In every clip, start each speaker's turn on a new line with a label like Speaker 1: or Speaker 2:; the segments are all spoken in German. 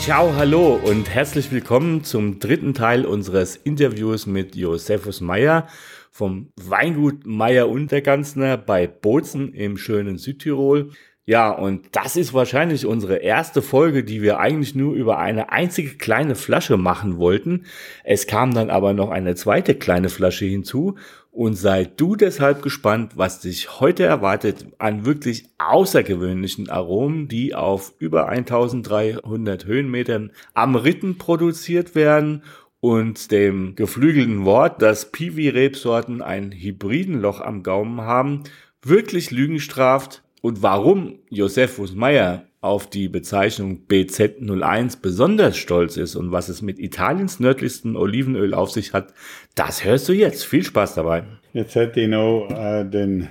Speaker 1: Ciao, hallo und herzlich willkommen zum dritten Teil unseres Interviews mit Josephus Meyer vom Weingut Meyer Unterganzner bei Bozen im schönen Südtirol. Ja, und das ist wahrscheinlich unsere erste Folge, die wir eigentlich nur über eine einzige kleine Flasche machen wollten. Es kam dann aber noch eine zweite kleine Flasche hinzu und sei du deshalb gespannt, was dich heute erwartet an wirklich außergewöhnlichen Aromen, die auf über 1300 Höhenmetern am Ritten produziert werden und dem geflügelten Wort, dass Piwi-Rebsorten ein hybriden Loch am Gaumen haben, wirklich Lügen straft und warum Josephus Meyer auf die Bezeichnung BZ01 besonders stolz ist und was es mit Italiens nördlichsten Olivenöl auf sich hat, das hörst du jetzt. Viel Spaß dabei.
Speaker 2: Jetzt hätte ich noch äh, den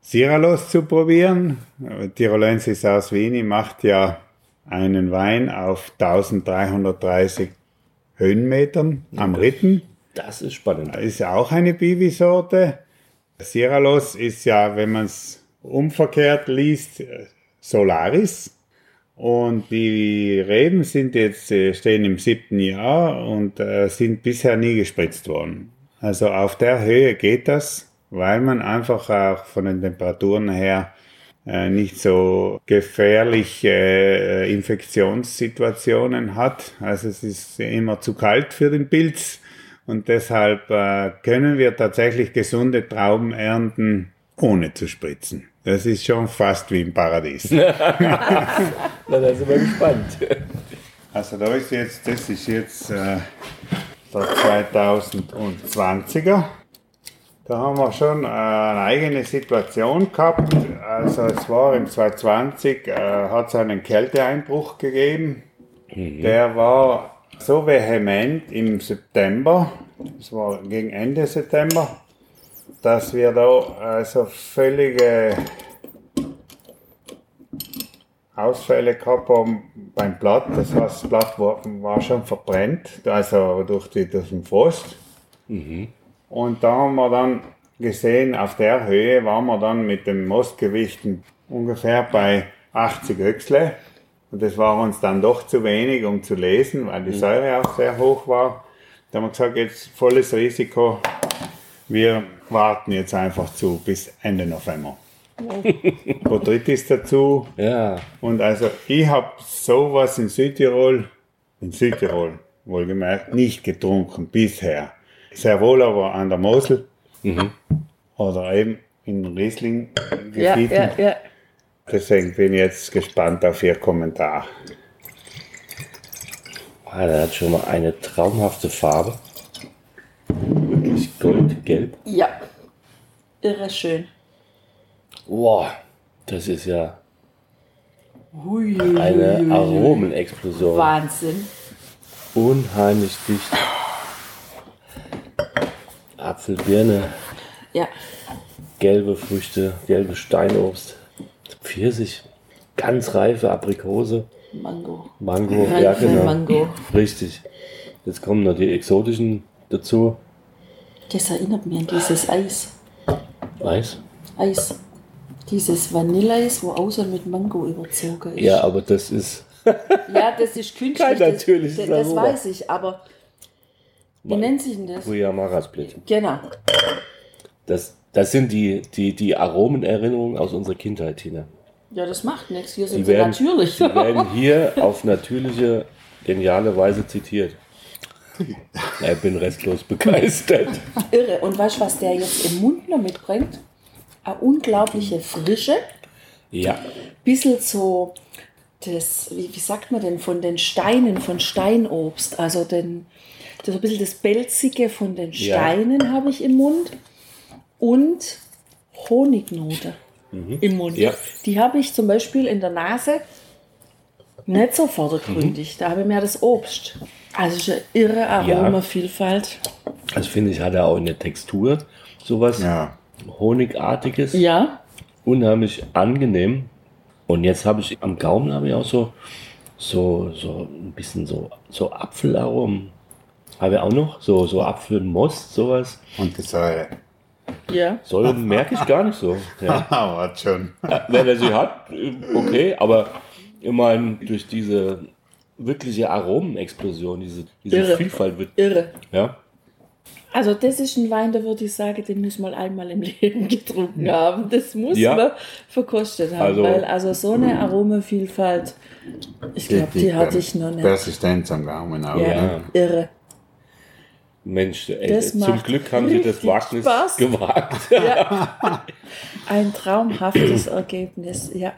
Speaker 2: Siralos zu probieren. Tirolensis aus Wien macht ja einen Wein auf 1330 Höhenmetern am Ritten.
Speaker 1: Das ist spannend.
Speaker 2: Ist ja auch eine Bibi-Sorte. Siralos ist ja, wenn man es umverkehrt liest, Solaris. Und die Reben sind jetzt, äh, stehen im siebten Jahr und äh, sind bisher nie gespritzt worden. Also auf der Höhe geht das, weil man einfach auch von den Temperaturen her äh, nicht so gefährliche äh, Infektionssituationen hat. Also es ist immer zu kalt für den Pilz und deshalb äh, können wir tatsächlich gesunde Trauben ernten, ohne zu spritzen. Das ist schon fast wie im Paradies.
Speaker 1: Na, da sind wir gespannt.
Speaker 2: Also da ist jetzt, das ist jetzt äh, der 2020er. Da haben wir schon äh, eine eigene Situation gehabt. Also es war im 2020, äh, hat es einen Kälteeinbruch gegeben. Mhm. Der war so vehement im September, das war gegen Ende September, dass wir da also völlige Ausfälle gehabt haben beim Blatt. Das heißt, das Blatt war, war schon verbrennt, also durch, die, durch den Frost. Mhm. Und da haben wir dann gesehen, auf der Höhe waren wir dann mit den Mostgewichten ungefähr bei 80 Öchsle. Und das war uns dann doch zu wenig, um zu lesen, weil die Säure auch sehr hoch war. Da haben wir gesagt, jetzt volles Risiko. Wir warten jetzt einfach zu bis Ende November. Botrytis dazu.
Speaker 1: Ja.
Speaker 2: Und also ich habe sowas in Südtirol, in Südtirol wohlgemerkt, nicht getrunken bisher. Sehr wohl aber an der Mosel mhm. oder eben in Riesling-Gebieten. Ja, ja, ja. Deswegen bin ich jetzt gespannt auf Ihr Kommentar.
Speaker 1: Ah, der hat schon mal eine traumhafte Farbe. Wirklich goldgelb.
Speaker 3: Ja, irre schön.
Speaker 1: Boah, das ist ja eine Aromenexplosion.
Speaker 3: Wahnsinn.
Speaker 1: Unheimlich dicht. Apfel, Birne.
Speaker 3: Ja.
Speaker 1: Gelbe Früchte, gelbe Steinobst. Pfirsich, ganz reife Aprikose.
Speaker 3: Mango.
Speaker 1: Mango, ja genau.
Speaker 3: Mango.
Speaker 1: Richtig. Jetzt kommen noch die exotischen dazu.
Speaker 3: Das erinnert mich an dieses Eis.
Speaker 1: Eis?
Speaker 3: Eis. Dieses Vanilleeis, wo außer mit Mango überzogen ist.
Speaker 1: Ja, aber das ist.
Speaker 3: ja, das ist künstlich.
Speaker 1: Kein natürliches
Speaker 3: Das, das, das weiß ich, aber. Wie Man, nennt sich denn das?
Speaker 1: Guayamara-Split.
Speaker 3: Genau.
Speaker 1: Das, das sind die, die, die Aromenerinnerungen aus unserer Kindheit, Tina.
Speaker 3: Ja, das macht nichts. Hier sind die sie werden, natürlich.
Speaker 1: Die werden hier auf natürliche, geniale Weise zitiert. Ich bin restlos begeistert.
Speaker 3: Irre. Und weißt du, was der jetzt im Mund noch mitbringt? Eine unglaubliche Frische.
Speaker 1: Ja.
Speaker 3: Bisschen so das, wie, wie sagt man denn, von den Steinen, von Steinobst. Also den, das ein bisschen das Belzige von den Steinen ja. habe ich im Mund. Und Honignote mhm. im Mund.
Speaker 1: Ja.
Speaker 3: Die habe ich zum Beispiel in der Nase nicht so vordergründig. Mhm. Da habe ich mehr das Obst. Also ist eine irre Aromavielfalt.
Speaker 1: Also finde ich, hat er auch eine Textur, sowas
Speaker 2: Ja.
Speaker 1: Honigartiges.
Speaker 3: Ja,
Speaker 1: unheimlich angenehm. Und jetzt habe ich am Gaumen habe ich auch so, so, so ein bisschen so, so Apfelaromen. Habe ich auch noch, so, so Apfelmost, sowas.
Speaker 2: Und die Säure.
Speaker 3: ja.
Speaker 1: Säure merke ich gar nicht so. Ja.
Speaker 2: Aber schon.
Speaker 1: Wenn er sie hat, okay, aber immerhin durch diese wirkliche Aromenexplosion, diese, diese
Speaker 3: Irre.
Speaker 1: Vielfalt wird,
Speaker 3: Irre.
Speaker 1: ja.
Speaker 3: Also das ist ein Wein, da würde ich sagen, den muss man einmal im Leben getrunken haben. Das muss
Speaker 1: Ja.
Speaker 3: man verkostet haben,
Speaker 1: Also-
Speaker 3: weil also so eine Aromenvielfalt, ich glaube, die, hatte ich noch nicht.
Speaker 2: Persistenz am Gaumen auch.
Speaker 3: Ja,
Speaker 2: Ne?
Speaker 3: irre.
Speaker 1: Mensch, ey,
Speaker 3: Das
Speaker 1: zum Glück haben sie das Wagnis
Speaker 3: Spaß.
Speaker 1: gewagt.
Speaker 3: Ein traumhaftes Ergebnis, ja.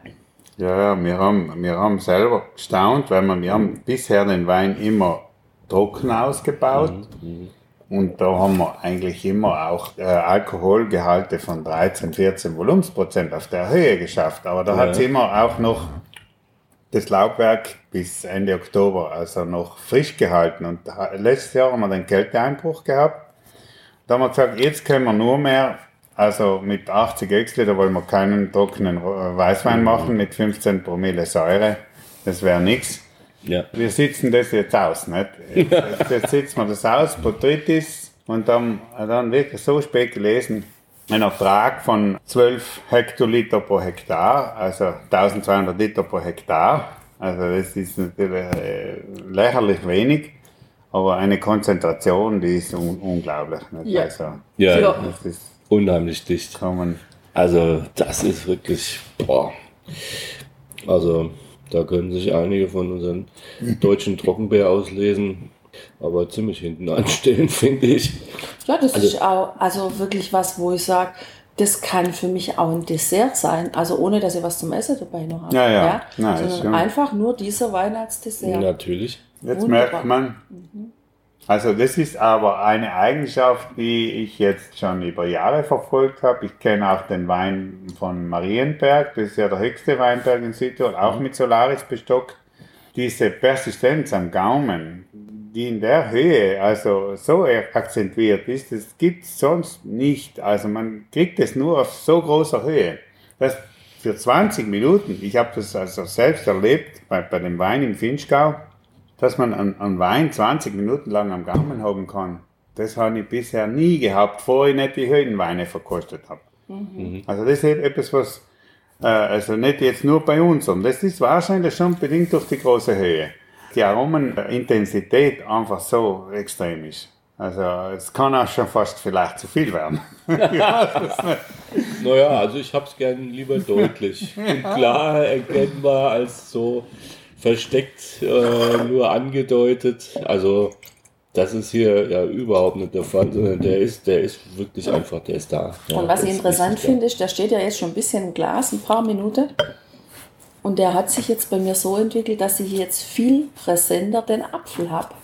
Speaker 2: Ja, ja, wir haben, wir haben selber gestaunt, weil wir, wir haben bisher den Wein immer trocken ausgebaut. Und da haben wir eigentlich immer auch äh, Alkoholgehalte von 13, 14 Volumensprozent auf der Höhe geschafft. Aber da hat es immer auch noch das Laubwerk bis Ende Oktober, also noch frisch gehalten. Und letztes Jahr haben wir den Kälteeinbruch gehabt. Da haben wir gesagt, jetzt können wir nur mehr, also mit 80 Exliter wollen wir keinen trockenen äh, Weißwein machen mit 15 Promille Säure. Das wäre nichts.
Speaker 1: Ja.
Speaker 2: Wir sitzen das jetzt aus, nicht? Jetzt, jetzt sitzen wir das aus, Botrytis, und dann, dann wirklich so spät gelesen, ein Ertrag von 12 Hektoliter pro Hektar, also 1200 Liter pro Hektar. Also das ist natürlich äh, lächerlich wenig, aber eine Konzentration, die ist un unglaublich. Nicht?
Speaker 3: Ja.
Speaker 2: Also,
Speaker 1: Ja,
Speaker 3: Ja.
Speaker 2: das ist,
Speaker 1: unheimlich dicht.
Speaker 2: man,
Speaker 1: Also, das ist wirklich, boah. Also, da können sich einige von unseren deutschen Trockenbär auslesen, aber ziemlich hinten anstellen, finde ich.
Speaker 3: Ja, das
Speaker 1: Also-
Speaker 3: ist auch also wirklich was, wo ich sage, das kann für mich auch ein Dessert sein. Also ohne, dass ihr was zum Essen dabei noch habt.
Speaker 2: Ja, ja. Nein, ist
Speaker 3: Sondern
Speaker 2: schon-
Speaker 3: einfach nur dieser Wein als Dessert.
Speaker 1: Natürlich.
Speaker 2: Jetzt
Speaker 3: Wunderbar.
Speaker 2: merkt man, also das ist aber eine Eigenschaft, die ich jetzt schon über Jahre verfolgt habe. Ich kenne auch den Wein von Marienberg, das ist ja der höchste Weinberg in Südtirol, auch mit Solaris bestockt. Diese Persistenz am Gaumen, die in der Höhe also so akzentuiert ist, das gibt es sonst nicht. Also man kriegt es nur auf so großer Höhe. Das für 20 Minuten, ich habe das also selbst erlebt bei, bei dem Wein im Finchgau, dass man einen, Wein 20 Minuten lang am Gaumen haben kann. Das habe ich bisher nie gehabt, bevor ich nicht die Höhenweine verkostet habe. Also das ist etwas, was äh, also nicht jetzt nur bei uns, sondern das ist wahrscheinlich schon bedingt durch die große Höhe. Die Aromenintensität einfach so extrem ist. Also es kann auch schon fast vielleicht zu viel werden.
Speaker 1: Naja, also ich hab's gern lieber deutlich und klar erkennbar als so versteckt, äh, nur angedeutet. Also das ist hier ja überhaupt nicht der Fall, sondern der ist, der ist wirklich einfach, der ist da. Ja,
Speaker 3: Und was ich interessant
Speaker 1: da.
Speaker 3: finde, ist, der steht ja jetzt schon ein bisschen im Glas, ein paar Minuten. Und der hat sich jetzt bei mir so entwickelt, dass ich jetzt viel präsenter den Apfel habe.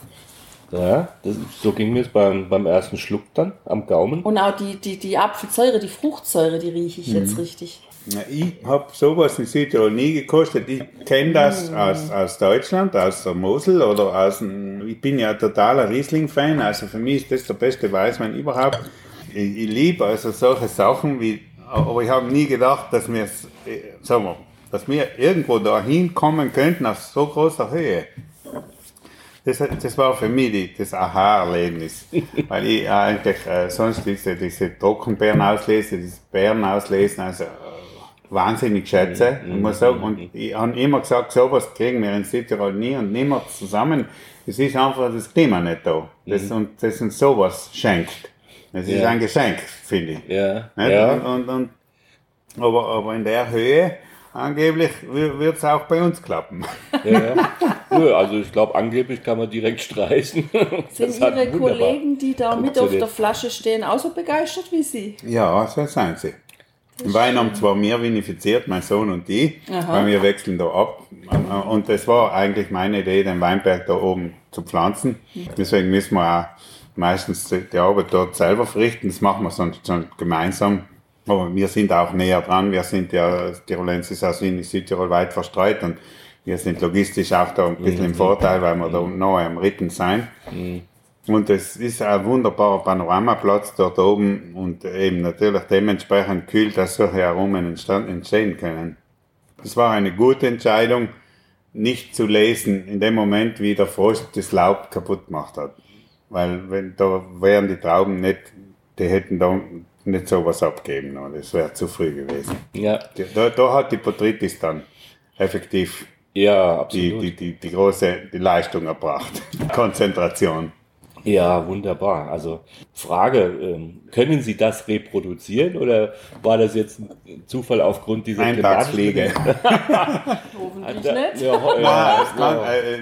Speaker 1: Ja, das, so ging mir es beim, beim ersten Schluck dann am Gaumen.
Speaker 3: Und auch die, die, die Apfelsäure, die Fruchtsäure, die rieche ich jetzt richtig.
Speaker 2: Ja, Ich habe sowas in Südtirol nie gekostet. Ich kenne das aus, aus Deutschland, aus der Mosel oder aus dem, ich bin ja totaler Riesling-Fan, also für mich ist das der beste Weißwein überhaupt. Ich, ich liebe also solche Sachen wie, aber ich habe nie gedacht, dass wir, äh, sagen wir, dass wir irgendwo dahin kommen könnten auf so großer Höhe. Das, das war für mich die, das Aha-Erlebnis. Weil ich eigentlich äh, sonst diese, diese Trockenbeeren auslese, diese Beeren auslesen, also wahnsinnig schätze. Ich muss sagen, und ich habe immer gesagt, sowas kriegen wir in Südtirol nie und niemals zusammen. Es ist einfach das Klima nicht da. Das, und das uns sowas schenkt. Es ist
Speaker 1: Ja.
Speaker 2: ein Geschenk, finde ich.
Speaker 1: Ja, ja.
Speaker 2: Und, und, und, aber, aber in der Höhe, angeblich, wird es auch bei uns klappen.
Speaker 1: Ja. Nö, also ich glaube, angeblich kann man direkt streichen.
Speaker 3: Sind Ihre Kollegen, die da mit auf der Flasche stehen, auch so begeistert wie Sie?
Speaker 2: Ja, so sind sie. Wein haben zwar wir vinifiziert, mein Sohn und ich, weil wir wechseln da ab. Und das war eigentlich meine Idee, den Weinberg da oben zu pflanzen. Deswegen müssen wir auch meistens die Arbeit dort selber verrichten. Das machen wir sonst schon gemeinsam. Aber wir sind auch näher dran. Wir sind ja, Tirolensis aus Wien, Südtirol weit verstreut und wir sind logistisch auch da ein bisschen im Vorteil, weil wir da nahe am Ritten sein. Und es ist ein wunderbarer Panoramaplatz dort oben und eben natürlich dementsprechend kühl, dass solche Aromen entstehen können. Es war eine gute Entscheidung, nicht zu lesen in dem Moment, wie der Frost das Laub kaputt gemacht hat. Weil wenn da wären die Trauben nicht, die hätten da nicht sowas abgeben, das wäre zu früh gewesen. Ja. Da, da hat die Botrytis dann effektiv
Speaker 1: ja,
Speaker 2: absolut. Die, die, die, die große die Leistung erbracht. Konzentration.
Speaker 1: Ja, wunderbar. Also Frage, ähm, können Sie das reproduzieren oder war das jetzt ein Zufall aufgrund dieser
Speaker 2: Eintagsfliege?
Speaker 3: Hoffentlich nicht. Ja,
Speaker 2: ja, ja, kann,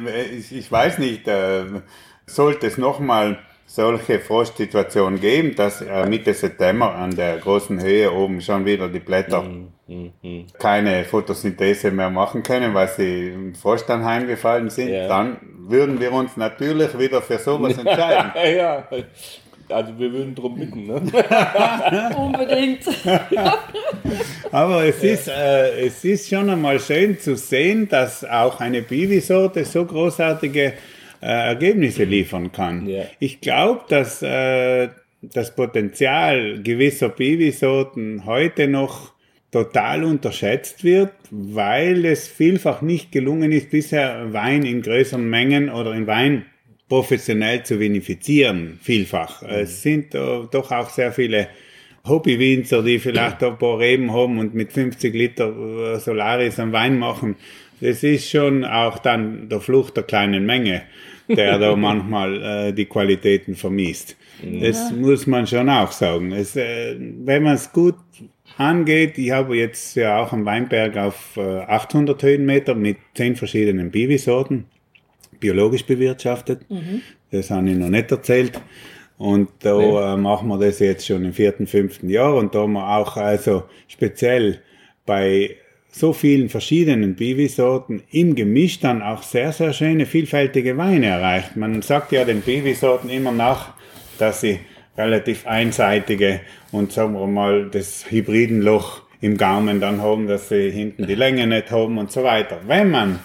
Speaker 2: äh, ich, ich, weiß nicht, äh, sollte es nochmal solche Frostsituationen geben, dass äh, Mitte September an der großen Höhe oben schon wieder die Blätter mm, mm, mm. keine Photosynthese mehr machen können, weil sie im Frost dann heimgefallen sind, ja. dann würden wir uns natürlich wieder für sowas entscheiden.
Speaker 1: ja, also wir würden drum bitten. Ne?
Speaker 3: Unbedingt.
Speaker 2: Aber es, ja. ist, äh, es ist schon einmal schön zu sehen, dass auch eine Biwi-Sorte so großartige äh, Ergebnisse liefern kann. Ja. Ich glaube, dass äh, das Potenzial gewisser Biwi-Sorten heute noch total unterschätzt wird, weil es vielfach nicht gelungen ist, bisher Wein in größeren Mengen oder in Wein professionell zu vinifizieren, vielfach. Mhm. Es sind äh, doch auch sehr viele Hobbywinzer, die vielleicht ein paar Reben haben und mit 50 Liter äh, Solaris am Wein machen. Das ist schon auch dann der Flucht der kleinen Menge der da manchmal äh, die Qualitäten vermisst. Ja. Das muss man schon auch sagen. Es, äh, wenn man es gut angeht, ich habe jetzt ja auch am Weinberg auf äh, 800 Höhenmeter mit zehn verschiedenen Biwisorten, biologisch bewirtschaftet. Mhm. Das habe ich noch nicht erzählt. Und da nee. äh, machen wir das jetzt schon im vierten, fünften Jahr und da haben wir auch also speziell bei so vielen verschiedenen Biwi-Sorten im Gemisch dann auch sehr, sehr schöne, vielfältige Weine erreicht. Man sagt ja den Biwi-Sorten immer nach, dass sie relativ einseitige und sagen wir mal das Hybridenloch im Gaumen dann haben, dass sie hinten die Länge nicht haben und so weiter. Wenn man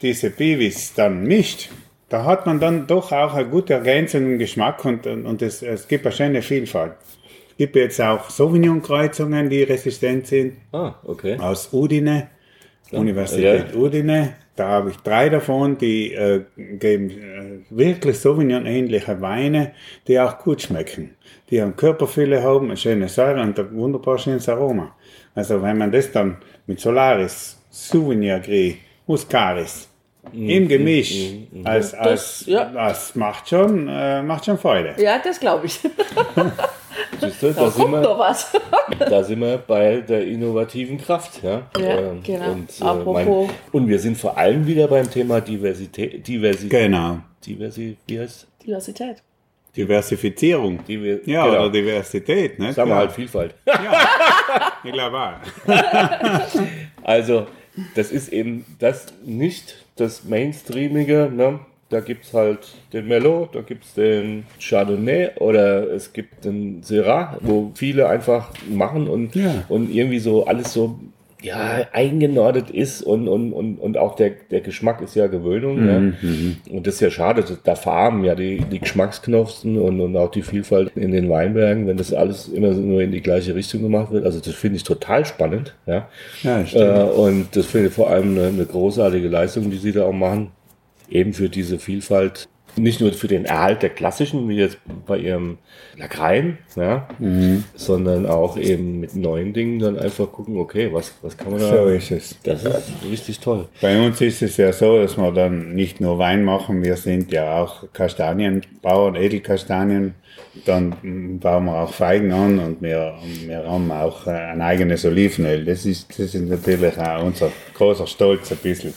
Speaker 2: diese Biwis dann mischt, da hat man dann doch auch einen gut ergänzenden Geschmack und, und es, es gibt eine schöne Vielfalt gibt jetzt auch Sauvignon-Kreuzungen, die resistent sind.
Speaker 1: Ah, okay.
Speaker 2: Aus Udine, ja. Universität ja. Udine. Da habe ich drei davon, die äh, geben äh, wirklich Sauvignon-ähnliche Weine, die auch gut schmecken. Die haben Körperfülle haben, eine schöne Säure und ein wunderbar schönes Aroma. Also wenn man das dann mit Solaris, Souvenir Gris, Muscaris mhm. im Gemisch mhm. mhm. als, als, das, ja. das macht schon, äh, macht schon Freude.
Speaker 3: Ja, das glaube ich.
Speaker 1: Siehst du, da, da sind wir, was. da sind wir bei der innovativen Kraft. Ja,
Speaker 3: ja ähm, genau.
Speaker 1: Und, äh, Apropos. Mein, und wir sind vor allem wieder beim Thema Diversität. Diversität
Speaker 2: genau.
Speaker 1: Diversi, wie heißt
Speaker 3: Diversität.
Speaker 2: Diversifizierung.
Speaker 1: Diver
Speaker 2: ja, genau. oder Diversität. Ne?
Speaker 1: Sagen wir halt Vielfalt.
Speaker 2: Ja, ich glaube auch.
Speaker 1: also, das ist eben das nicht das Mainstreamige, ne? Da gibt es halt den Merlot, da gibt es den Chardonnay oder es gibt den Syrah, wo viele einfach machen und, ja. und irgendwie so alles so ja, eingenordet ist und, und, und, und auch der, der Geschmack ist ja Gewöhnung. Ja. Mhm. Und das ist ja schade, da farben ja die, die Geschmacksknospen und, und auch die Vielfalt in den Weinbergen, wenn das alles immer nur in die gleiche Richtung gemacht wird. Also das finde ich total spannend. Ja, ja äh, und das finde ich vor allem eine, eine großartige Leistung, die sie da auch machen eben für diese Vielfalt, nicht nur für den Erhalt der klassischen, wie jetzt bei ihrem Lagrein, ja, mhm. sondern auch eben mit neuen Dingen dann einfach gucken, okay, was, was kann man da.
Speaker 2: So ist es.
Speaker 1: Das ist richtig toll.
Speaker 2: Bei uns ist es ja so, dass wir dann nicht nur Wein machen, wir sind ja auch Kastanienbauern, Edelkastanien. Dann bauen wir auch Feigen an und wir, wir haben auch ein eigenes Olivenöl. Das ist, das ist natürlich auch unser großer Stolz ein bisschen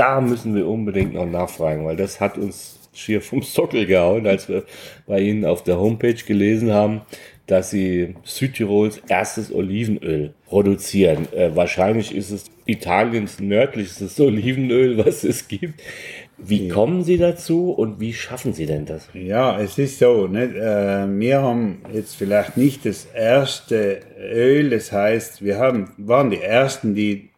Speaker 1: da müssen wir unbedingt noch nachfragen, weil das hat uns schier vom Sockel gehauen, als wir bei Ihnen auf der Homepage gelesen haben, dass Sie Südtirols erstes Olivenöl produzieren. Äh, wahrscheinlich ist es Italiens nördlichstes Olivenöl, was es gibt. Wie kommen Sie dazu und wie schaffen Sie denn das?
Speaker 2: Ja, es ist so. Nicht? Äh, wir haben jetzt vielleicht nicht das erste Öl, das heißt, wir haben, waren die Ersten, die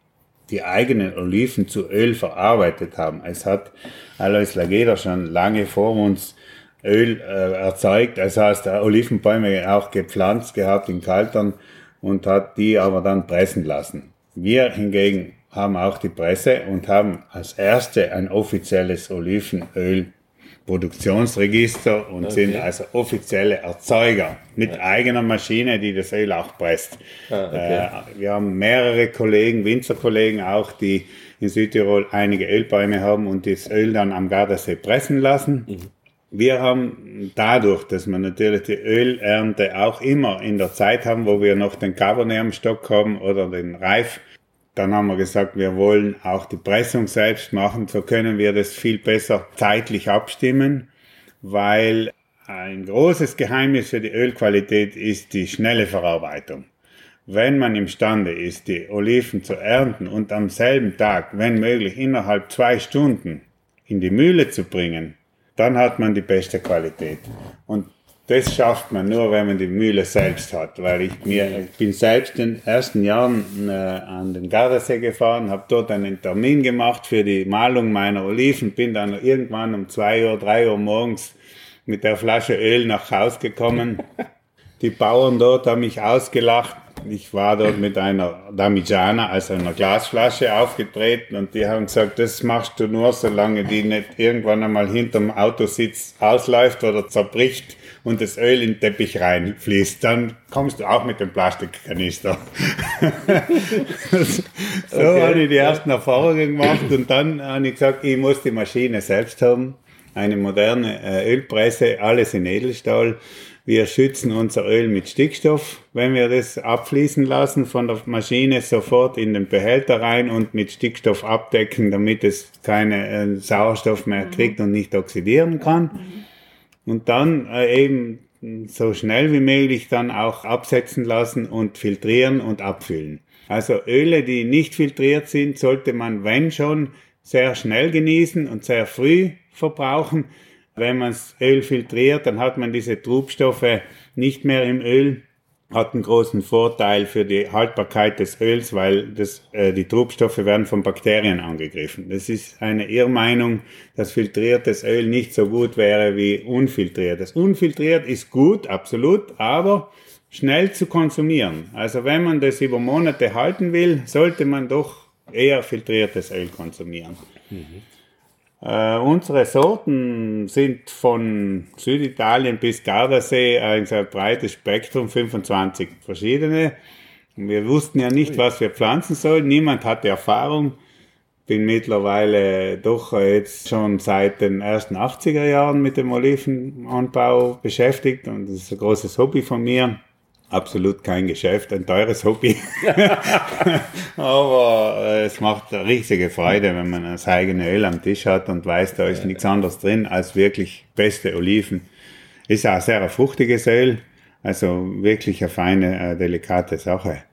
Speaker 2: die eigenen Oliven zu Öl verarbeitet haben. Es hat Alois Lageda schon lange vor uns Öl äh, erzeugt. Das heißt, Olivenbäume auch gepflanzt gehabt in Kaltern und hat die aber dann pressen lassen. Wir hingegen haben auch die Presse und haben als erste ein offizielles Olivenöl Produktionsregister und okay. sind also offizielle Erzeuger mit ja. eigener Maschine, die das Öl auch presst. Ah, okay. äh, wir haben mehrere Kollegen, Winzerkollegen auch, die in Südtirol einige Ölbäume haben und das Öl dann am Gardasee pressen lassen. Mhm. Wir haben dadurch, dass wir natürlich die Ölernte auch immer in der Zeit haben, wo wir noch den Cabernet am Stock haben oder den Reif, dann haben wir gesagt, wir wollen auch die Pressung selbst machen. So können wir das viel besser zeitlich abstimmen, weil ein großes Geheimnis für die Ölqualität ist die schnelle Verarbeitung. Wenn man imstande ist, die Oliven zu ernten und am selben Tag, wenn möglich, innerhalb zwei Stunden in die Mühle zu bringen, dann hat man die beste Qualität. Und das schafft man nur, wenn man die Mühle selbst hat, weil ich mir, ich bin selbst in den ersten Jahren äh, an den Gardasee gefahren, habe dort einen Termin gemacht für die Malung meiner Oliven, bin dann irgendwann um zwei Uhr, drei Uhr morgens mit der Flasche Öl nach Haus gekommen. Die Bauern dort haben mich ausgelacht. Ich war dort mit einer Damigiana, also einer Glasflasche, aufgetreten und die haben gesagt, das machst du nur, solange die nicht irgendwann einmal hinterm Autositz ausläuft oder zerbricht und das Öl in den Teppich reinfließt, dann kommst du auch mit dem Plastikkanister. so okay. habe ich die ersten Erfahrungen gemacht und dann habe ich gesagt, ich muss die Maschine selbst haben, eine moderne äh, Ölpresse, alles in Edelstahl. Wir schützen unser Öl mit Stickstoff, wenn wir das abfließen lassen von der Maschine sofort in den Behälter rein und mit Stickstoff abdecken, damit es keine äh, Sauerstoff mehr kriegt und nicht oxidieren kann. Und dann äh, eben so schnell wie möglich dann auch absetzen lassen und filtrieren und abfüllen. Also Öle, die nicht filtriert sind, sollte man, wenn schon, sehr schnell genießen und sehr früh verbrauchen. Wenn man das Öl filtriert, dann hat man diese Trubstoffe nicht mehr im Öl hat einen großen Vorteil für die Haltbarkeit des Öls, weil das, äh, die Trubstoffe werden von Bakterien angegriffen. Das ist eine Irrmeinung, dass filtriertes Öl nicht so gut wäre wie unfiltriertes. Unfiltriert ist gut, absolut, aber schnell zu konsumieren. Also wenn man das über Monate halten will, sollte man doch eher filtriertes Öl konsumieren. Mhm. Äh, unsere Sorten sind von Süditalien bis Gardasee ein sehr breites Spektrum, 25 verschiedene. Wir wussten ja nicht, was wir pflanzen sollen. Niemand hatte Erfahrung. Bin mittlerweile doch jetzt schon seit den ersten 80er Jahren mit dem Olivenanbau beschäftigt und das ist ein großes Hobby von mir absolut kein Geschäft, ein teures Hobby. Aber äh, es macht riesige Freude, wenn man das eigene Öl am Tisch hat und weiß, da ist nichts anderes drin als wirklich beste Oliven. Ist auch sehr ein fruchtiges Öl, also wirklich eine feine, äh, delikate Sache.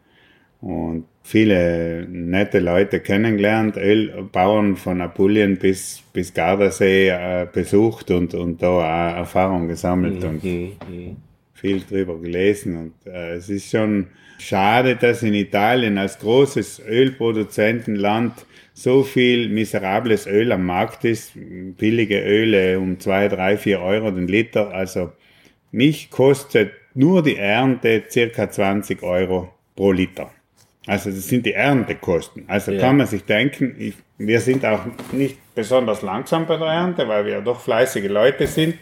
Speaker 2: Und viele nette Leute kennengelernt, Ölbauern von Apulien bis, bis Gardasee äh, besucht und, und da auch Erfahrung gesammelt. Mhm. Und mhm viel drüber gelesen und äh, es ist schon schade, dass in Italien als großes Ölproduzentenland so viel miserables Öl am Markt ist, billige Öle um zwei, drei, vier Euro den Liter. Also mich kostet nur die Ernte circa 20 Euro pro Liter. Also das sind die Erntekosten. Also ja. kann man sich denken, ich, wir sind auch nicht besonders langsam bei der Ernte, weil wir ja doch fleißige Leute sind.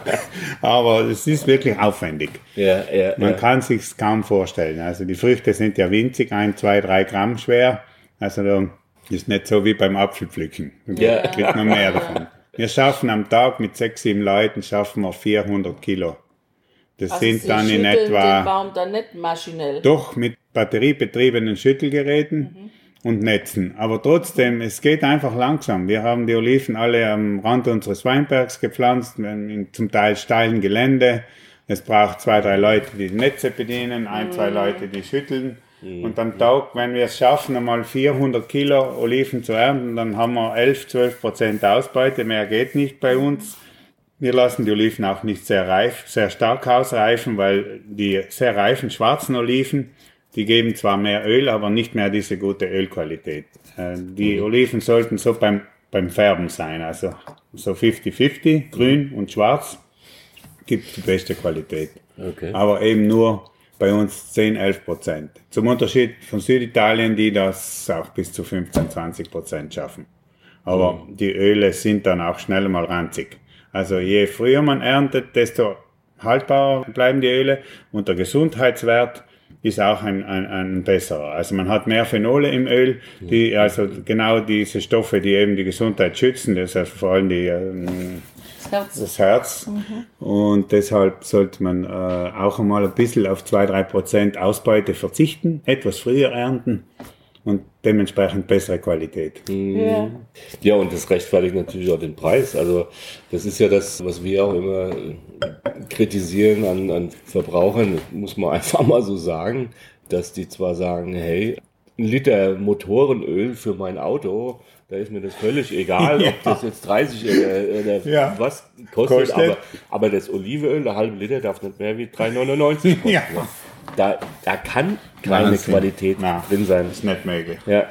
Speaker 2: Aber es ist wirklich aufwendig. Ja, ja, man kann sich kaum vorstellen. Also die Früchte sind ja winzig, ein, zwei, drei Gramm schwer. Also ist nicht so wie beim Apfelpflücken. Ja. Da kriegt man mehr davon. Wir schaffen am Tag mit sechs, sieben Leuten schaffen wir 400 Kilo. Das also sind dann in etwa.
Speaker 3: Den Baum dann nicht maschinell.
Speaker 2: Doch mit batteriebetriebenen Schüttelgeräten. Mhm und Netzen. Aber trotzdem, es geht einfach langsam. Wir haben die Oliven alle am Rand unseres Weinbergs gepflanzt, in zum Teil steilen Gelände. Es braucht zwei, drei Leute, die die Netze bedienen, ein, zwei mhm. Leute, die schütteln. Mhm. Und am Tag, wenn wir es schaffen, einmal 400 Kilo Oliven zu ernten, dann haben wir 11, 12 Prozent Ausbeute. Mehr geht nicht bei uns. Wir lassen die Oliven auch nicht sehr reif, sehr stark ausreifen, weil die sehr reifen schwarzen Oliven, die geben zwar mehr Öl, aber nicht mehr diese gute Ölqualität. Äh, die mhm. Oliven sollten so beim, beim Färben sein, also so 50-50, grün und schwarz. gibt die beste Qualität.
Speaker 1: Okay.
Speaker 2: Aber eben nur bei uns 10, 11 Prozent. Zum Unterschied von Süditalien, die das auch bis zu 15, 20 Prozent schaffen. Aber die Öle sind dann auch schnell mal ranzig. Also je früher man erntet, desto haltbarer bleiben die Öle und der Gesundheitswert ist auch ein, ein, ein besserer. Also man hat mehr Phenole im Öl, die also genau diese Stoffe, die eben die Gesundheit schützen, das heißt vor allem die, ähm,
Speaker 3: Das Herz.
Speaker 2: das Herz. Und deshalb sollte man äh, auch einmal ein bisschen auf 2-3 Prozent Ausbeute verzichten, etwas früher ernten und dementsprechend bessere Qualität.
Speaker 3: Ja.
Speaker 1: Ja, und das rechtfertigt natürlich auch den Preis. Also das ist ja das, was wir auch immer äh, kritisieren an, an Verbrauchern, muss man einfach mal so sagen, dass die zwar sagen, hey, ein Liter Motorenöl für mein Auto, da ist mir das völlig egal,
Speaker 2: Ja.
Speaker 1: ob das jetzt 30 oder, oder
Speaker 2: Ja.
Speaker 1: was kostet,
Speaker 2: Kostet.
Speaker 1: Aber, aber das Olivenöl, der halbe Liter, darf nicht mehr wie 3,99 kosten.
Speaker 2: Ja.
Speaker 1: Da, da kann keine
Speaker 2: Wahnsinn.
Speaker 1: Qualität
Speaker 2: Na.
Speaker 1: drin sein.
Speaker 2: Ist nicht möglich.
Speaker 1: Ja.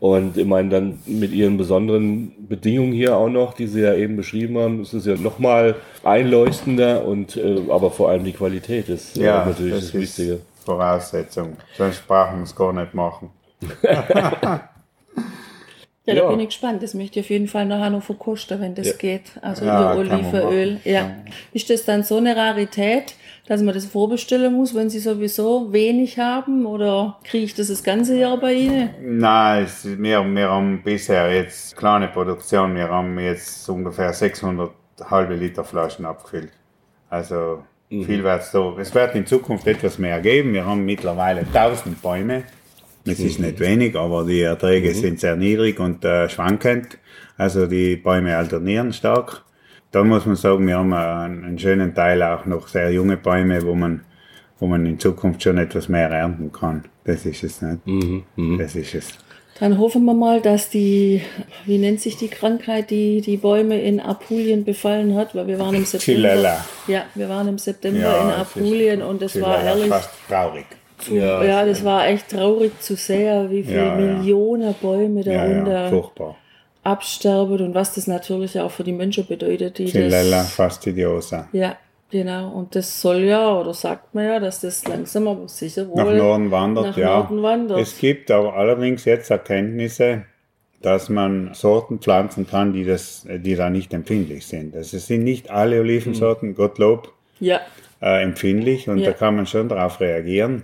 Speaker 1: Und ich meine, dann mit ihren besonderen Bedingungen hier auch noch, die sie ja eben beschrieben haben, ist es ja nochmal einleuchtender und äh, aber vor allem die Qualität ist äh,
Speaker 2: Ja,
Speaker 1: natürlich
Speaker 2: das
Speaker 1: das,
Speaker 2: ist
Speaker 1: Wichtige.
Speaker 2: Voraussetzung. Sonst brauchen wir es gar nicht machen.
Speaker 3: Ja, da
Speaker 1: Ja.
Speaker 3: bin ich gespannt. Das möchte ich auf jeden Fall nachher noch verkosten, wenn das
Speaker 1: Ja.
Speaker 3: geht. Also
Speaker 2: Ja, man
Speaker 3: Olivenöl. Ja. Ist das dann so eine Rarität, dass man das vorbestellen muss, wenn Sie sowieso wenig haben? Oder kriege ich das das ganze Jahr bei Ihnen?
Speaker 2: Nein, es, wir, wir haben bisher jetzt kleine Produktion. Wir haben jetzt ungefähr 600 halbe Liter Flaschen abgefüllt. Also viel wird es da. Es wird in Zukunft etwas mehr geben. Wir haben mittlerweile 1000 Bäume. Das ist nicht wenig, aber die Erträge sind sehr niedrig und äh, schwankend. Also die Bäume alternieren stark. Da muss man sagen, wir haben einen, schönen Teil auch noch sehr junge Bäume, wo man, wo man in Zukunft schon etwas mehr ernten kann. Das ist es nicht. Das ist es.
Speaker 3: Dann hoffen wir mal, dass die, wie nennt sich die Krankheit, die die Bäume in Apulien befallen hat, weil wir waren im September.
Speaker 2: Chilella.
Speaker 3: Ja, wir waren im September
Speaker 2: Ja,
Speaker 3: in Apulien und es war ehrlich,
Speaker 2: fast traurig.
Speaker 1: Ja,
Speaker 3: ja, das war echt traurig zu sehen, wie viele
Speaker 2: Ja, ja.
Speaker 3: Millionen Bäume
Speaker 2: Ja,
Speaker 3: darunter
Speaker 2: ja, furchtbar.
Speaker 3: Absterben und was das natürlich auch für die Menschen bedeutet, die
Speaker 2: Chilella
Speaker 3: das,
Speaker 2: fastidiosa.
Speaker 3: ja, genau. Und das soll ja, oder sagt man ja, dass das langsam aber sicher wohl
Speaker 2: Nach Norden wandert,
Speaker 3: nach
Speaker 2: ja.
Speaker 3: Norden wandert.
Speaker 2: Es gibt aber allerdings jetzt Erkenntnisse, dass man Sorten pflanzen kann, die, das, die da nicht empfindlich sind. Also es sind nicht alle Olivensorten, Gottlob,
Speaker 3: ja,
Speaker 2: äh, empfindlich und
Speaker 3: Ja.
Speaker 2: da kann man schon darauf reagieren.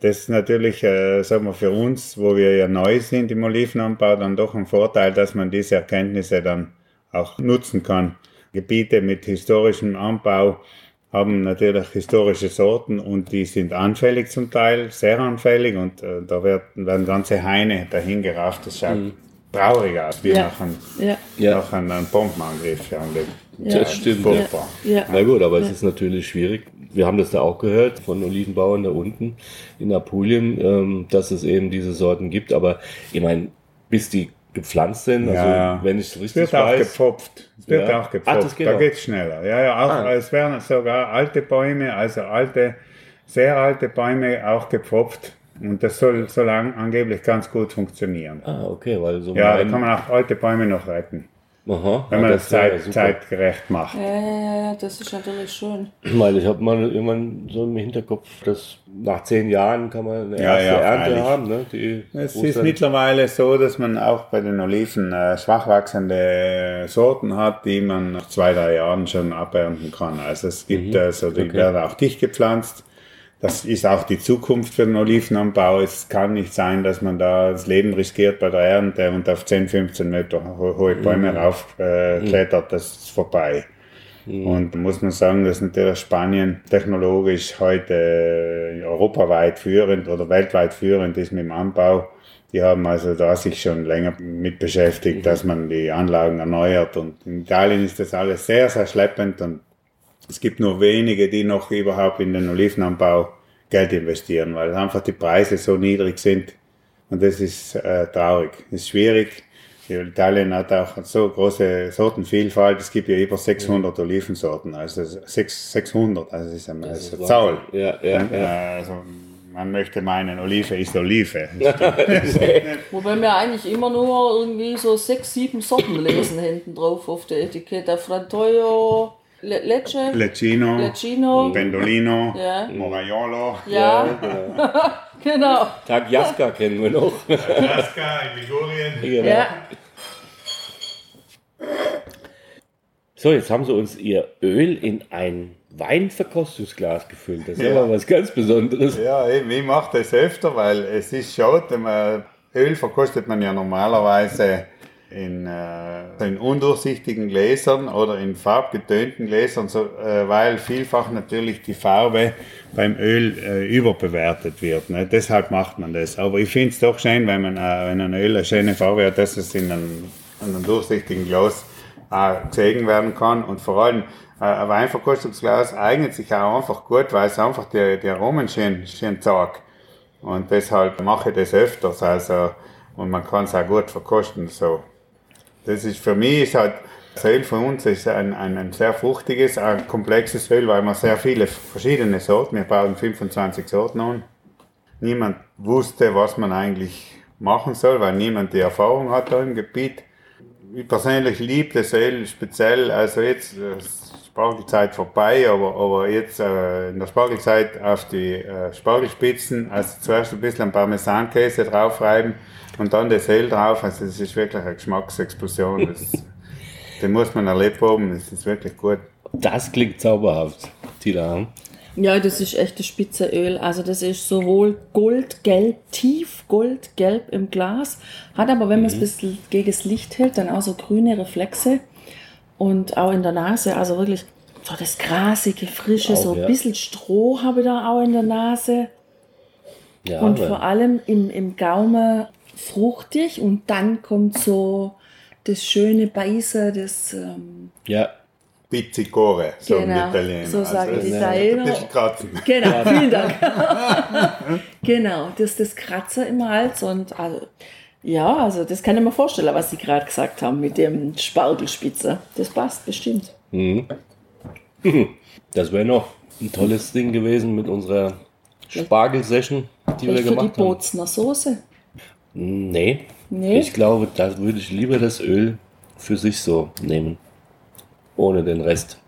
Speaker 2: Das ist natürlich, äh, sagen wir, für uns, wo wir ja neu sind im Olivenanbau, dann doch ein Vorteil, dass man diese Erkenntnisse dann auch nutzen kann. Gebiete mit historischem Anbau haben natürlich historische Sorten und die sind anfällig zum Teil, sehr anfällig und äh, da werden, werden ganze Haine dahin gerafft. Das schaut traurig aus, wie
Speaker 3: Ja.
Speaker 2: nach einem,
Speaker 3: ja,
Speaker 2: nach einem Bombenangriff.
Speaker 3: Ja.
Speaker 1: Das stimmt.
Speaker 3: Ja.
Speaker 1: Na gut, aber es ist natürlich schwierig. Wir haben das da auch gehört von Olivenbauern da unten in Apulien, ähm, dass es eben diese Sorten gibt. Aber ich meine, bis die gepflanzt sind, also
Speaker 2: Ja.
Speaker 1: wenn ich es
Speaker 2: Es
Speaker 1: richtig
Speaker 2: wird auch
Speaker 1: weiß,
Speaker 2: gepfropft. Es wird
Speaker 1: Ja.
Speaker 2: auch
Speaker 1: Ach,
Speaker 2: gepfropft.
Speaker 1: das geht
Speaker 2: da
Speaker 1: auch.
Speaker 2: geht's schneller. Ja, ja, auch,
Speaker 1: Ah.
Speaker 2: es werden sogar alte Bäume, also alte, sehr alte Bäume auch gepfropft. Und das soll, soll an, angeblich ganz gut funktionieren.
Speaker 1: Ah, okay, weil so
Speaker 2: Ja, da kann man auch alte Bäume noch retten,
Speaker 1: Aha,
Speaker 2: wenn
Speaker 1: ah,
Speaker 2: man das,
Speaker 1: wäre
Speaker 2: Zeit,
Speaker 1: super.
Speaker 2: zeitgerecht macht.
Speaker 3: Ja, ja, ja, ja, das ist natürlich schön.
Speaker 1: Weil ich habe mal irgendwann so im Hinterkopf, dass nach zehn Jahren kann man eine
Speaker 2: Ja,
Speaker 1: erste
Speaker 2: ja,
Speaker 1: Ernte
Speaker 2: freilich.
Speaker 1: haben. Ne? Die,
Speaker 2: Es
Speaker 1: wo
Speaker 2: ist mittlerweile so, dass man auch bei den Oliven äh, schwach wachsende Sorten hat, die man nach zwei, drei Jahren schon abernten kann. Also es gibt also, die
Speaker 1: Okay.
Speaker 2: werden auch dicht gepflanzt. Das ist auch die Zukunft für den Olivenanbau. Es kann nicht sein, dass man da das Leben riskiert bei der Ernte und auf 10, 15 Meter ho hohe Bäume raufklettert. Äh, klettert. Das ist vorbei. Und da muss man sagen, dass natürlich Spanien technologisch heute äh, europaweit führend oder weltweit führend ist mit dem Anbau. Die haben also da sich schon länger mit beschäftigt, dass man die Anlagen erneuert. Und in Italien ist das alles sehr, sehr schleppend und es gibt nur wenige, die noch überhaupt in den Olivenanbau Geld investieren, weil einfach die Preise so niedrig sind. Und das ist äh, traurig. Das ist schwierig. Italien hat auch so große Sortenvielfalt. Es gibt ja über 600 Olivensorten, also sechs- 600, also das ist eine, das ist eine Zahl.
Speaker 1: Ja, ja, ja.
Speaker 2: Also man möchte meinen, Olive ist Olive.
Speaker 3: Wobei wir eigentlich immer nur irgendwie so sechs, sieben Sorten lesen hinten drauf auf der Etikette. Frantoio, Le Lecce,
Speaker 2: Lecino,
Speaker 3: Lecino.
Speaker 2: Pendolino,
Speaker 3: Ja.
Speaker 2: Moraiolo,
Speaker 3: Ja, genau.
Speaker 1: Tag Jaska kennen wir noch.
Speaker 2: Alaska, in Ligurien.
Speaker 1: Genau.
Speaker 3: Ja.
Speaker 1: So, jetzt haben sie uns ihr Öl in ein Weinverkostungsglas gefüllt. Das ist
Speaker 2: Ja.
Speaker 1: aber was ganz Besonderes.
Speaker 2: Ja, eben, ich mache das öfter, weil es ist schade, Öl verkostet man ja normalerweise in, äh, in undurchsichtigen Gläsern oder in farbgetönten Gläsern, so, äh, weil vielfach natürlich die Farbe beim Öl äh, überbewertet wird. Ne? Deshalb macht man das. Aber ich finde es doch schön, wenn man äh, wenn ein Öl eine schöne Farbe hat, dass es in einem, in einem durchsichtigen Glas auch gesehen werden kann. Und vor allem äh, ein Weinverkostungsglas eignet sich auch einfach gut, weil es einfach die, die Aromen schön, schön zeigt. Und deshalb mache ich das öfters. Also, und man kann es auch gut verkosten. So. Das ist für mich ist halt, das Öl von uns ist ein, ein, ein sehr fruchtiges, ein komplexes Öl, weil wir sehr viele verschiedene Sorten, wir bauen 25 Sorten an. Niemand wusste, was man eigentlich machen soll, weil niemand die Erfahrung hat da im Gebiet. Ich persönlich liebe das Öl speziell, also jetzt äh, Spargelzeit vorbei, aber, aber jetzt äh, in der Spargelzeit auf die äh, Spargelspitzen, also zuerst ein bisschen Parmesankäse draufreiben und dann das Öl drauf, also das ist wirklich eine Geschmacksexplosion. Das, den muss man erlebt haben, das ist wirklich gut.
Speaker 1: Das klingt zauberhaft, Tila.
Speaker 3: Ja, das ist echt das Spitzeöl. Also das ist sowohl goldgelb, tief goldgelb im Glas, hat aber, wenn man es ein bisschen gegen das Licht hält, dann auch so grüne Reflexe und auch in der Nase, also wirklich so das grasige, frische,
Speaker 1: Auch,
Speaker 3: so ein
Speaker 1: ja.
Speaker 3: bisschen Stroh habe ich da auch in der Nase
Speaker 1: Ja,
Speaker 3: und
Speaker 1: aber-
Speaker 3: vor allem im, im Gaumen fruchtig und dann kommt so das schöne Beißen, das... Ähm,
Speaker 1: ja,
Speaker 2: Pizzicore, so
Speaker 3: Genau,
Speaker 2: im Italiener.
Speaker 3: so sagen
Speaker 2: das
Speaker 3: die
Speaker 2: ist
Speaker 3: Italiener.
Speaker 2: Ein bisschen kratzen.
Speaker 3: Genau, vielen Dank. genau, das das Kratzer im Hals und also, ja, also das kann ich mir vorstellen, was Sie gerade gesagt haben mit dem Spargelspitze. Das passt bestimmt.
Speaker 1: das wäre noch ein tolles Ding gewesen mit unserer Spargel-Session, die wir
Speaker 3: Vielleicht für die
Speaker 1: gemacht haben.
Speaker 3: Bozner Soße.
Speaker 1: Nee.
Speaker 3: Nee?
Speaker 1: Ich glaube, da würde ich lieber das Öl für sich so nehmen. Ohne den Rest.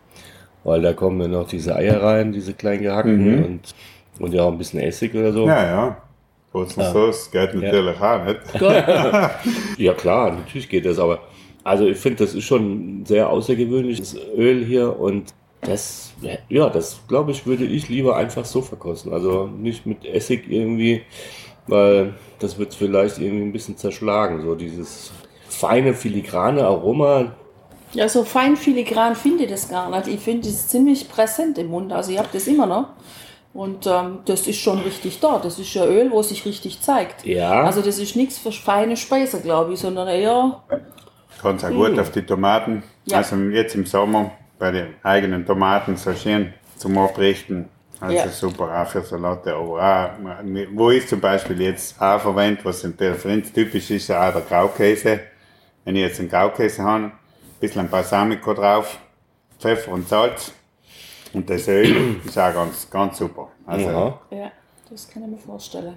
Speaker 1: Weil da kommen dann noch diese Eier rein, diese klein gehackten und, und ja auch ein bisschen Essig oder so. Ja,
Speaker 2: Ja, ja. Kurzen Sauce geht natürlich auch nicht.
Speaker 1: klar, natürlich geht das, aber also ich finde, das ist schon ein sehr außergewöhnliches Öl hier und das, ja, das glaube ich, würde ich lieber einfach so verkosten. Also nicht mit Essig irgendwie, weil das wird vielleicht irgendwie ein bisschen zerschlagen. So dieses feine, filigrane Aroma,
Speaker 3: Ja, so fein filigran finde ich das gar nicht. Ich finde es ziemlich präsent im Mund. Also ich habe das immer noch. Und ähm, das ist schon richtig da. Das ist ja Öl, wo sich richtig zeigt.
Speaker 1: Ja.
Speaker 3: Also das ist nichts für feine Speise, glaube ich, sondern eher
Speaker 2: Kannst auch gut auf die Tomaten,
Speaker 3: Ja.
Speaker 2: also jetzt im Sommer bei den eigenen Tomaten so schön zum Abrichten. Also
Speaker 3: Ja.
Speaker 2: super auch für Salate. Aber auch, wo ich zum Beispiel jetzt auch verwende, was in der Präferenz typisch ist, auch der Graukäse. Wenn ich jetzt einen Graukäse habe, ein bisschen Balsamico drauf, Pfeffer und Salz und das Öl ist auch ganz, ganz super. Also,
Speaker 1: Aha.
Speaker 3: Ja, das kann ich mir vorstellen.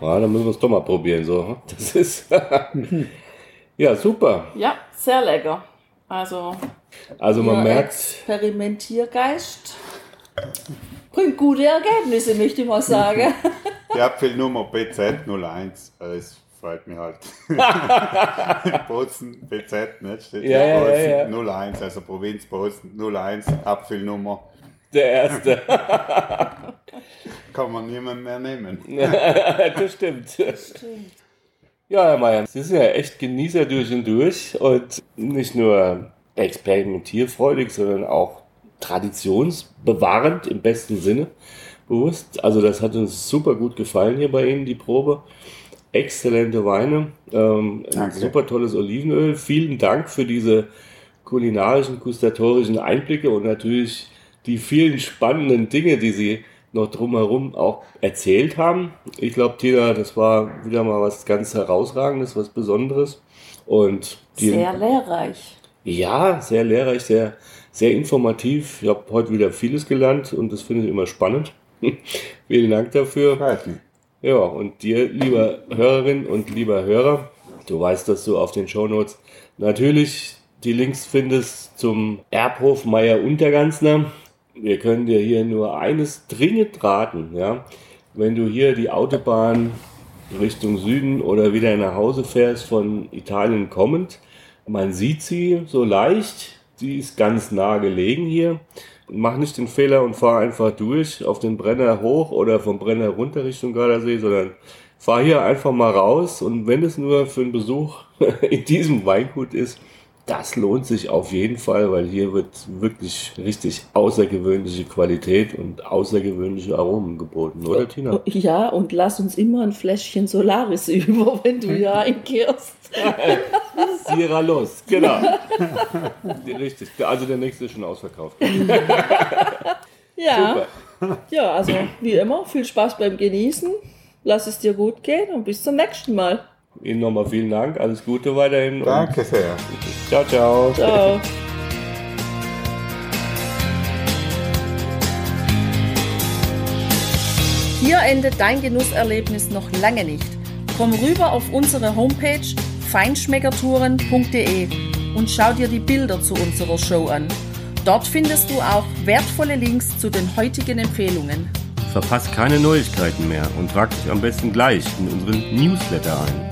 Speaker 1: Ja, dann müssen wir es doch mal probieren. So. Das ist. ja, super.
Speaker 3: Ja, sehr lecker. Also,
Speaker 1: Also man merkt,
Speaker 3: Experimentiergeist bringt gute Ergebnisse, möchte ich mal sagen.
Speaker 2: Die Apfelnummer BZ01, das freut mich halt. Bozen BZ, nicht? Steht
Speaker 1: Ja, ja,
Speaker 2: Bozen
Speaker 1: ja, ja.
Speaker 2: 01, also Provinz Bozen 01, Apfelnummer.
Speaker 1: der Erste.
Speaker 2: Kann man niemand mehr nehmen.
Speaker 1: das stimmt. Ja, Herr Mayer, Sie sind ja echt Genießer durch und durch und nicht nur experimentierfreudig, sondern auch traditionsbewahrend im besten Sinne bewusst. Also das hat uns super gut gefallen hier bei Ihnen, die Probe. Exzellente Weine, ähm, super tolles Olivenöl. Vielen Dank für diese kulinarischen, gustatorischen Einblicke und natürlich die vielen spannenden Dinge, die Sie noch drumherum auch erzählt haben. Ich glaube, Tina, das war wieder mal was ganz Herausragendes, was Besonderes. Und die,
Speaker 3: Sehr lehrreich.
Speaker 1: ja, sehr lehrreich, sehr, sehr informativ. Ich habe heute wieder vieles gelernt und das finde ich immer spannend. Vielen Dank dafür.
Speaker 2: Mich.
Speaker 1: Ja, und dir, lieber Hörerin und lieber Hörer, du weißt, dass du auf den Shownotes natürlich Die Links findest zum Erbhof Meier Unterganzner. Wir können dir hier nur eines dringend raten, ja. Wenn du hier die Autobahn Richtung Süden oder wieder nach Hause fährst von Italien kommend, man sieht sie so leicht, sie ist ganz nah gelegen hier. Mach nicht den Fehler und fahr einfach durch auf den Brenner hoch oder vom Brenner runter Richtung Gardasee, sondern fahr hier einfach mal raus. Und wenn es nur für einen Besuch in diesem Weingut ist, das lohnt sich auf jeden Fall, weil hier wird wirklich richtig außergewöhnliche Qualität und außergewöhnliche Aromen geboten, oder Tina?
Speaker 3: Ja, und lass uns immer ein Fläschchen Solaris über, wenn du hier einkehrst.
Speaker 1: Sierra los, genau. Richtig, also der nächste ist schon ausverkauft.
Speaker 3: ja. Super. Ja, also wie immer, viel Spaß beim Genießen. Lass es dir gut gehen und bis zum nächsten Mal.
Speaker 1: Ihnen nochmal vielen Dank, alles Gute weiterhin.
Speaker 2: Danke sehr.
Speaker 1: Ciao, ciao.
Speaker 3: Ciao. Hier endet dein Genusserlebnis noch lange nicht. Komm rüber auf unsere Homepage feinschmeckertouren.de und schau dir die Bilder zu unserer Show an. Dort findest du auch wertvolle Links zu den heutigen Empfehlungen.
Speaker 1: Verpass keine Neuigkeiten mehr und trag dich am besten gleich in unseren Newsletter ein.